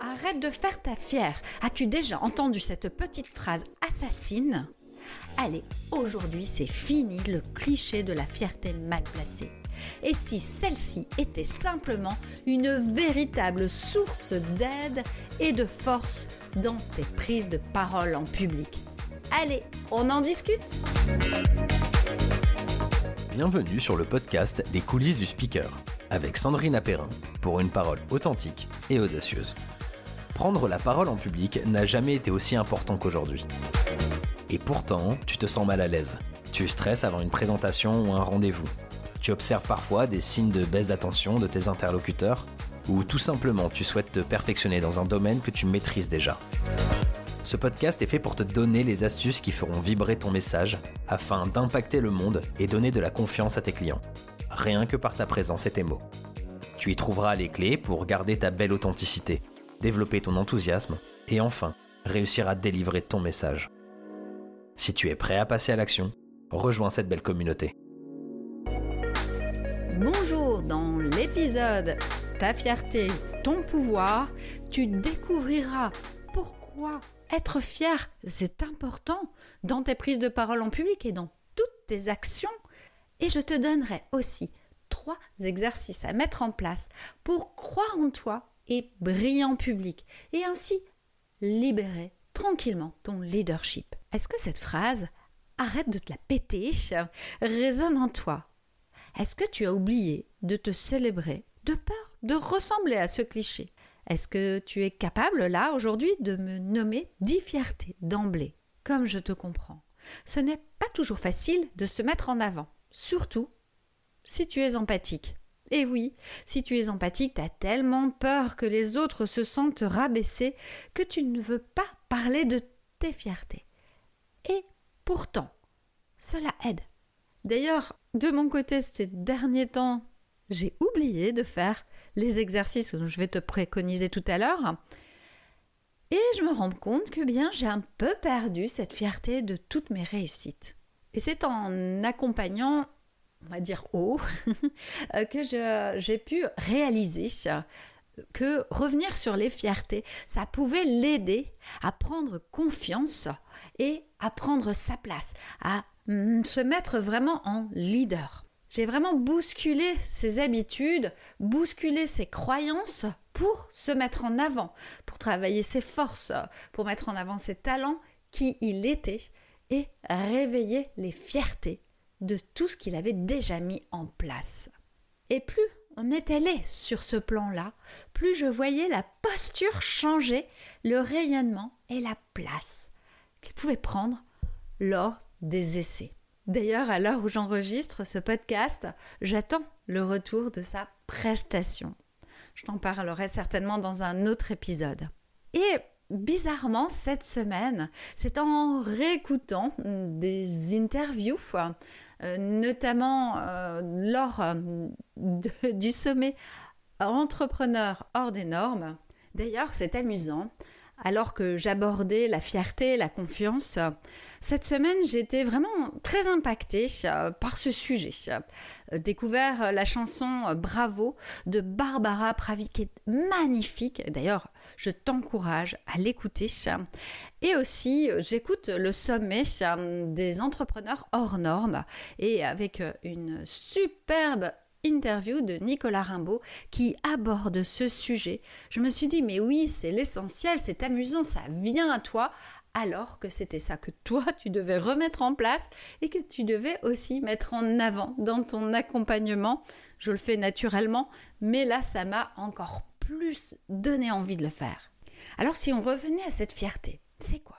Arrête de faire ta fière. As-tu déjà entendu cette petite phrase assassine? Allez, aujourd'hui c'est fini le cliché de la fierté mal placée. Et si celle-ci était simplement une véritable source d'aide et de force dans tes prises de parole en public? Allez, on en discute Bienvenue sur le podcast Les coulisses du speaker avec Sandrine Apérin pour une parole authentique et audacieuse. Prendre la parole en public n'a jamais été aussi important qu'aujourd'hui. Et pourtant, tu te sens mal à l'aise. Tu stresses avant une présentation ou un rendez-vous. Tu observes parfois des signes de baisse d'attention de tes interlocuteurs ou tout simplement tu souhaites te perfectionner dans un domaine que tu maîtrises déjà. Ce podcast est fait pour te donner les astuces qui feront vibrer ton message afin d'impacter le monde et donner de la confiance à tes clients. Rien que par ta présence et tes mots. Tu y trouveras les clés pour garder ta belle authenticité, développer ton enthousiasme et enfin réussir à délivrer ton message. Si tu es prêt à passer à l'action, rejoins cette belle communauté. Bonjour, dans l'épisode Ta fierté, ton pouvoir, tu découvriras pourquoi être fier, c'est important dans tes prises de parole en public et dans toutes tes actions. Et je te donnerai aussi trois exercices à mettre en place pour croire en toi et briller en public et ainsi libérer tranquillement ton leadership. Est-ce que cette phrase arrête de te la péter résonne en toi? Est-ce que tu as oublié de te célébrer de peur de ressembler à ce cliché? Est-ce que tu es capable là aujourd'hui de me nommer dix fiertés d'emblée? Comme je te comprends. Ce n'est pas toujours facile de se mettre en avant, surtout si tu es empathique. Et oui, si tu es empathique, tu as tellement peur que les autres se sentent rabaissés que tu ne veux pas parler de tes fiertés. Et pourtant, cela aide. D'ailleurs, de mon côté, ces derniers temps, j'ai oublié de faire les exercices que je vais te préconiser tout à l'heure. Et je me rends compte que bien j'ai un peu perdu cette fierté de toutes mes réussites. Et c'est en accompagnant on va dire haut, que j'ai pu réaliser que revenir sur les fiertés, ça pouvait l'aider à prendre confiance et à prendre sa place, à mm, se mettre vraiment en leader. J'ai vraiment bousculé ses habitudes, bousculé ses croyances pour se mettre en avant, pour travailler ses forces, pour mettre en avant ses talents, qui il était, et réveiller les fiertés de tout ce qu'il avait déjà mis en place. Et plus on allé sur ce plan-là, plus je voyais la posture changer, le rayonnement et la place qu'il pouvait prendre lors des essais. D'ailleurs, à l'heure où j'enregistre ce podcast, j'attends le retour de sa prestation. Je t'en parlerai certainement dans un autre épisode. Et bizarrement, cette semaine, c'est en réécoutant des interviews notamment euh, lors euh, du sommet entrepreneur hors des normes. D'ailleurs, c'est amusant. Alors que j'abordais la fierté, la confiance, cette semaine j'étais vraiment très impactée par ce sujet. Découvert la chanson Bravo de Barbara Pravi qui est magnifique. D'ailleurs, je t'encourage à l'écouter. Et aussi, j'écoute le sommet des entrepreneurs hors normes et avec une superbe interview de Nicolas Rimbaud qui aborde ce sujet. Je me suis dit, mais oui, c'est l'essentiel, c'est amusant, ça vient à toi, alors que c'était ça que toi, tu devais remettre en place et que tu devais aussi mettre en avant dans ton accompagnement. Je le fais naturellement, mais là, ça m'a encore plus donné envie de le faire. Alors si on revenait à cette fierté, c'est quoi?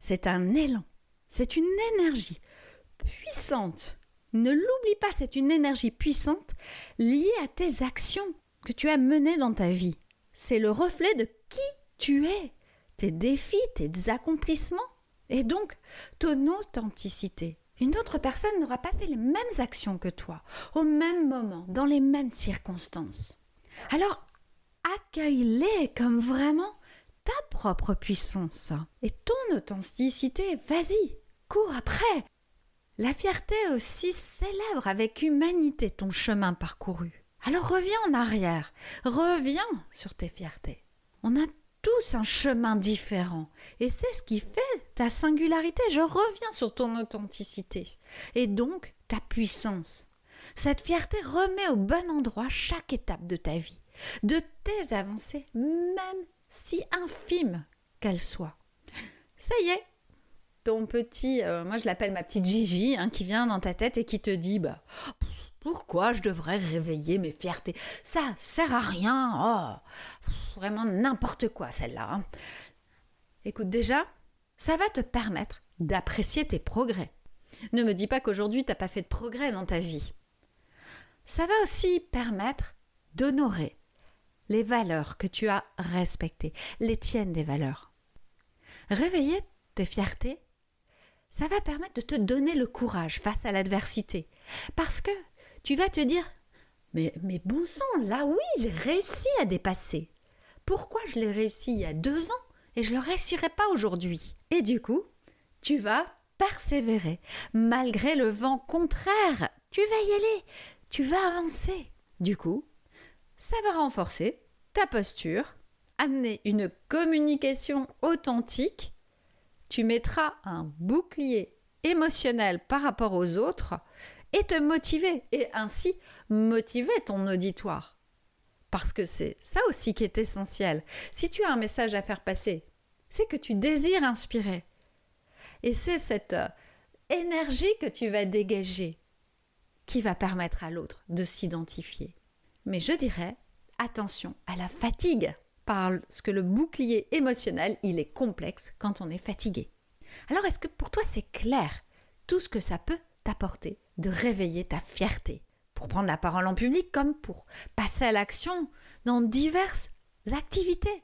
C'est un élan, c'est une énergie puissante ne l'oublie pas, c'est une énergie puissante liée à tes actions que tu as menées dans ta vie. C'est le reflet de qui tu es, tes défis, tes accomplissements, et donc ton authenticité. Une autre personne n'aura pas fait les mêmes actions que toi, au même moment, dans les mêmes circonstances. Alors, accueille-les comme vraiment ta propre puissance et ton authenticité. Vas-y, cours après, la fierté aussi célèbre avec humanité ton chemin parcouru. Alors reviens en arrière, reviens sur tes fiertés. On a tous un chemin différent. Et c'est ce qui fait ta singularité. Je reviens sur ton authenticité. Et donc ta puissance. Cette fierté remet au bon endroit chaque étape de ta vie, de tes avancées, même si infimes qu'elles soient. Ça y est, petit, euh, moi je l'appelle ma petite Gigi, hein, qui vient dans ta tête et qui te dit, bah, pourquoi je devrais réveiller mes fiertés? Ça sert à rien. Oh, vraiment n'importe quoi celle-là. Hein. Écoute déjà, ça va te permettre d'apprécier tes progrès. Ne me dis pas qu'aujourd'hui tu n'as pas fait de progrès dans ta vie. Ça va aussi permettre d'honorer les valeurs que tu as respectées, les tiennes des valeurs. Réveiller tes fiertés, ça va permettre de te donner le courage face à l'adversité. Parce que tu vas te dire mais, bon sang, là oui, j'ai réussi à dépasser. Pourquoi je l'ai réussi il y a deux ans et je ne le réussirai pas aujourd'hui? Et du coup, tu vas persévérer. Malgré le vent contraire, tu vas y aller, tu vas avancer. Du coup, ça va renforcer ta posture, amener une communication authentique. Tu mettras un bouclier émotionnel par rapport aux autres et te motiver et ainsi motiver ton auditoire. Parce que c'est ça aussi qui est essentiel. Si tu as un message à faire passer, c'est que tu désires inspirer. Et c'est cette euh, énergie que tu vas dégager qui va permettre à l'autre de s'identifier. Mais je dirais, attention à la fatigue, parce que le bouclier émotionnel, il est complexe quand on est fatigué. Alors est-ce que pour toi c'est clair tout ce que ça peut t'apporter de réveiller ta fierté? Pour prendre la parole en public comme pour passer à l'action dans diverses activités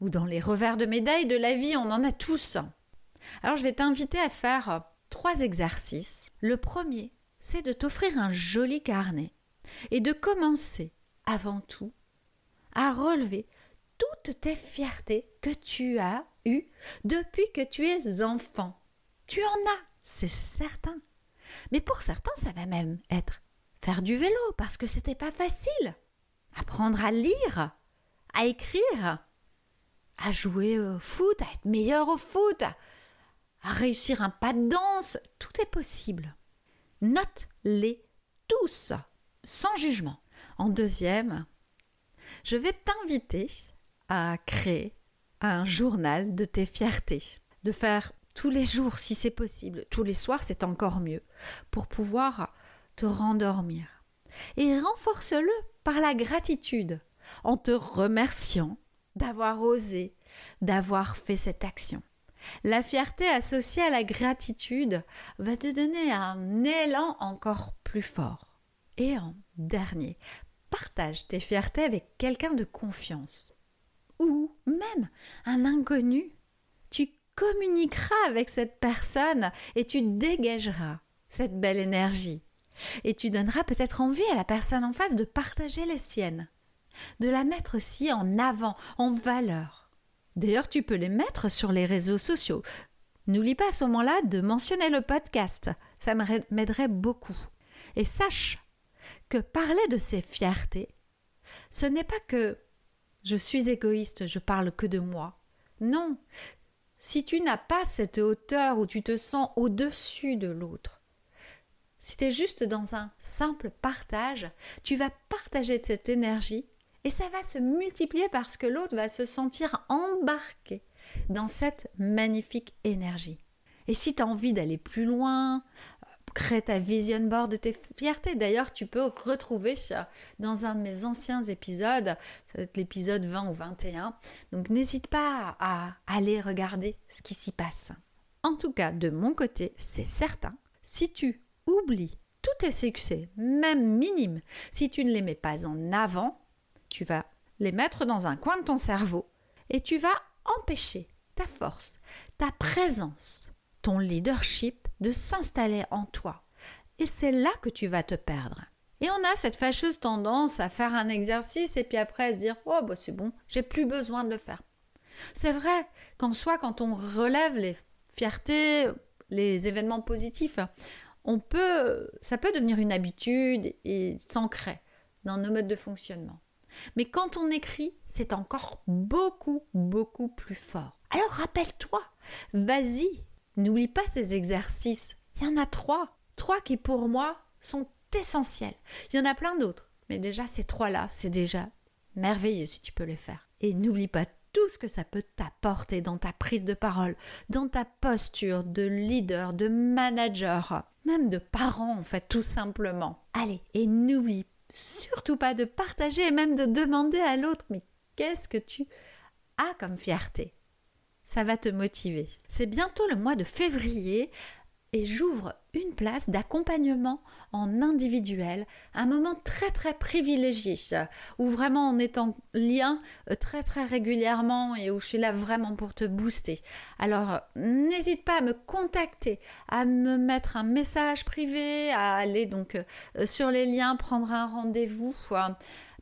ou dans les revers de médaille de la vie, on en a tous. Alors je vais t'inviter à faire trois exercices. Le premier, c'est de t'offrir un joli carnet et de commencer avant tout à relever toutes tes fiertés que tu as eues depuis que tu es enfant. Tu en as, c'est certain. Mais pour certains, ça va même être faire du vélo parce que c'était pas facile. Apprendre à lire, à écrire, à jouer au foot, à être meilleur au foot, à réussir un pas de danse, tout est possible. Note-les tous, sans jugement. En deuxième, je vais t'inviter à créer un journal de tes fiertés, de faire tous les jours si c'est possible, tous les soirs c'est encore mieux, pour pouvoir te rendormir. Et renforce-le par la gratitude, en te remerciant d'avoir osé, d'avoir fait cette action. La fierté associée à la gratitude va te donner un élan encore plus fort. Et en dernier, partage tes fiertés avec quelqu'un de confiance ou même un inconnu. Tu communiqueras avec cette personne et tu dégageras cette belle énergie. Et tu donneras peut-être envie à la personne en face de partager les siennes, de la mettre aussi en avant, en valeur. D'ailleurs, tu peux les mettre sur les réseaux sociaux. N'oublie pas à ce moment-là de mentionner le podcast, ça m'aiderait beaucoup. Et sache que parler de ses fiertés, ce n'est pas que je suis égoïste, je parle que de moi. Non, si tu n'as pas cette hauteur où tu te sens au-dessus de l'autre, si tu es juste dans un simple partage, tu vas partager cette énergie et ça va se multiplier parce que l'autre va se sentir embarqué dans cette magnifique énergie. Et si tu as envie d'aller plus loin, crée ta vision board de tes fiertés. D'ailleurs, tu peux retrouver ça dans un de mes anciens épisodes, l'épisode 20 ou 21. Donc n'hésite pas à aller regarder ce qui s'y passe. En tout cas, de mon côté, c'est certain, si tu oublies tous tes succès, même minimes, si tu ne les mets pas en avant, tu vas les mettre dans un coin de ton cerveau et tu vas empêcher ta force, ta présence, ton leadership de s'installer en toi. Et c'est là que tu vas te perdre. Et on a cette fâcheuse tendance à faire un exercice et puis après à se dire Oh, bah c'est bon, j'ai plus besoin de le faire. C'est vrai qu'en soi, quand on relève les fiertés, les événements positifs, on peut, ça peut devenir une habitude et s'ancrer dans nos modes de fonctionnement. Mais quand on écrit, c'est encore beaucoup, beaucoup plus fort. Alors rappelle-toi, vas-y, n'oublie pas ces exercices. Il y en a trois. Trois qui pour moi sont essentiels. Il y en a plein d'autres. Mais déjà, ces trois-là, c'est déjà merveilleux si tu peux les faire. Et n'oublie pas tout ce que ça peut t'apporter dans ta prise de parole, dans ta posture de leader, de manager, même de parent en fait, tout simplement. Allez, et n'oublie surtout pas de partager et même de demander à l'autre, mais qu'est-ce que tu as comme fierté? Ça va te motiver. C'est bientôt le mois de février et j'ouvre une place d'accompagnement en individuel, un moment très très privilégié où vraiment on est en lien euh, très très régulièrement et où je suis là vraiment pour te booster. Alors n'hésite pas à me contacter, à me mettre un message privé, à aller donc euh, sur les liens, prendre un rendez-vous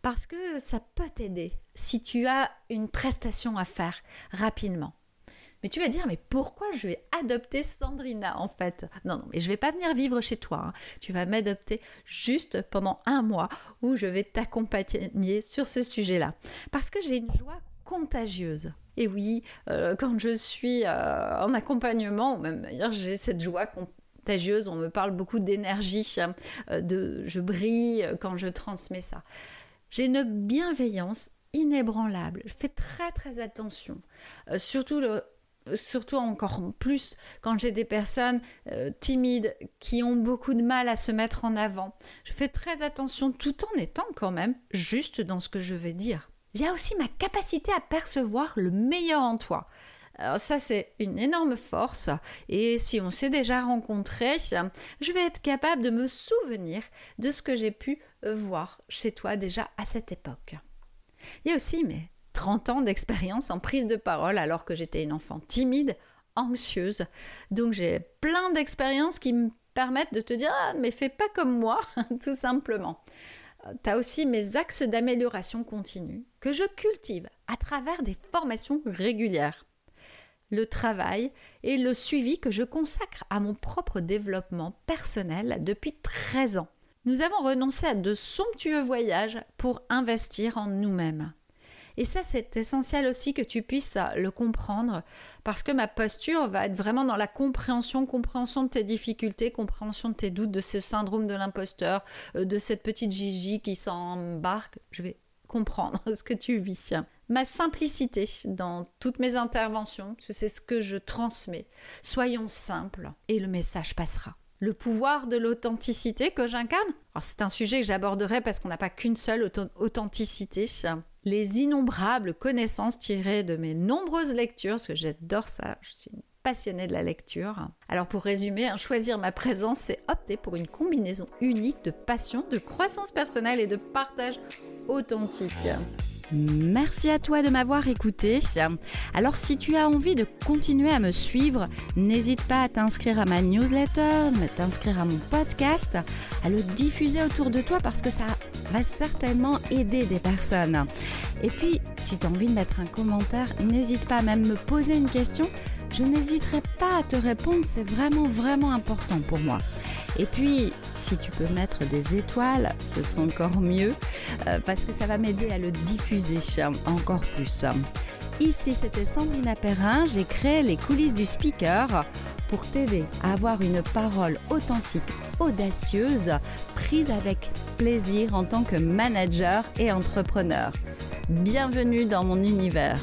parce que ça peut t'aider si tu as une prestation à faire rapidement. Mais tu vas dire, mais pourquoi je vais adopter Sandrina en fait? Non, non, mais je vais pas venir vivre chez toi. Hein. Tu vas m'adopter juste pendant un mois où je vais t'accompagner sur ce sujet-là. Parce que j'ai une joie contagieuse. Et oui, euh, quand je suis euh, en accompagnement, même d'ailleurs, j'ai cette joie contagieuse. On me parle beaucoup d'énergie, euh, de je brille quand je transmets ça. J'ai une bienveillance inébranlable. Je fais très très attention. surtout le, surtout encore plus quand j'ai des personnes euh, timides qui ont beaucoup de mal à se mettre en avant. Je fais très attention tout en étant quand même juste dans ce que je vais dire. Il y a aussi ma capacité à percevoir le meilleur en toi. Alors ça, c'est une énorme force. Et si on s'est déjà rencontré, je vais être capable de me souvenir de ce que j'ai pu voir chez toi déjà à cette époque. Il y a aussi mais 30 ans d'expérience en prise de parole alors que j'étais une enfant timide, anxieuse. Donc j'ai plein d'expériences qui me permettent de te dire ah, mais fais pas comme moi, tout simplement. Tu as aussi mes axes d'amélioration continue que je cultive à travers des formations régulières. Le travail et le suivi que je consacre à mon propre développement personnel depuis 13 ans. Nous avons renoncé à de somptueux voyages pour investir en nous-mêmes. Et ça, c'est essentiel aussi que tu puisses le comprendre parce que ma posture va être vraiment dans la compréhension, compréhension de tes difficultés, compréhension de tes doutes, de ce syndrome de l'imposteur, euh, de cette petite Gigi qui s'embarque. Je vais comprendre ce que tu vis. Ma simplicité dans toutes mes interventions, c'est ce que je transmets. Soyons simples et le message passera le pouvoir de l'authenticité que j'incarne. c'est un sujet que j'aborderai parce qu'on n'a pas qu'une seule authenticité. Les innombrables connaissances tirées de mes nombreuses lectures, parce que j'adore ça, je suis passionnée de la lecture. Alors pour résumer, hein, choisir ma présence, c'est opter pour une combinaison unique de passion, de croissance personnelle et de partage authentique. Merci à toi de m'avoir écouté. Alors si tu as envie de continuer à me suivre, n'hésite pas à t'inscrire à ma newsletter, à t'inscrire à mon podcast, à le diffuser autour de toi parce que ça va certainement aider des personnes. Et puis, si tu as envie de mettre un commentaire, n'hésite pas à même me poser une question. Je n'hésiterai pas à te répondre, c'est vraiment vraiment important pour moi. Et puis, si tu peux mettre des étoiles, ce sera encore mieux euh, parce que ça va m'aider à le diffuser encore plus. Ici, c'était Sandrine Perrin. J'ai créé les coulisses du speaker pour t'aider à avoir une parole authentique, audacieuse, prise avec plaisir en tant que manager et entrepreneur. Bienvenue dans mon univers.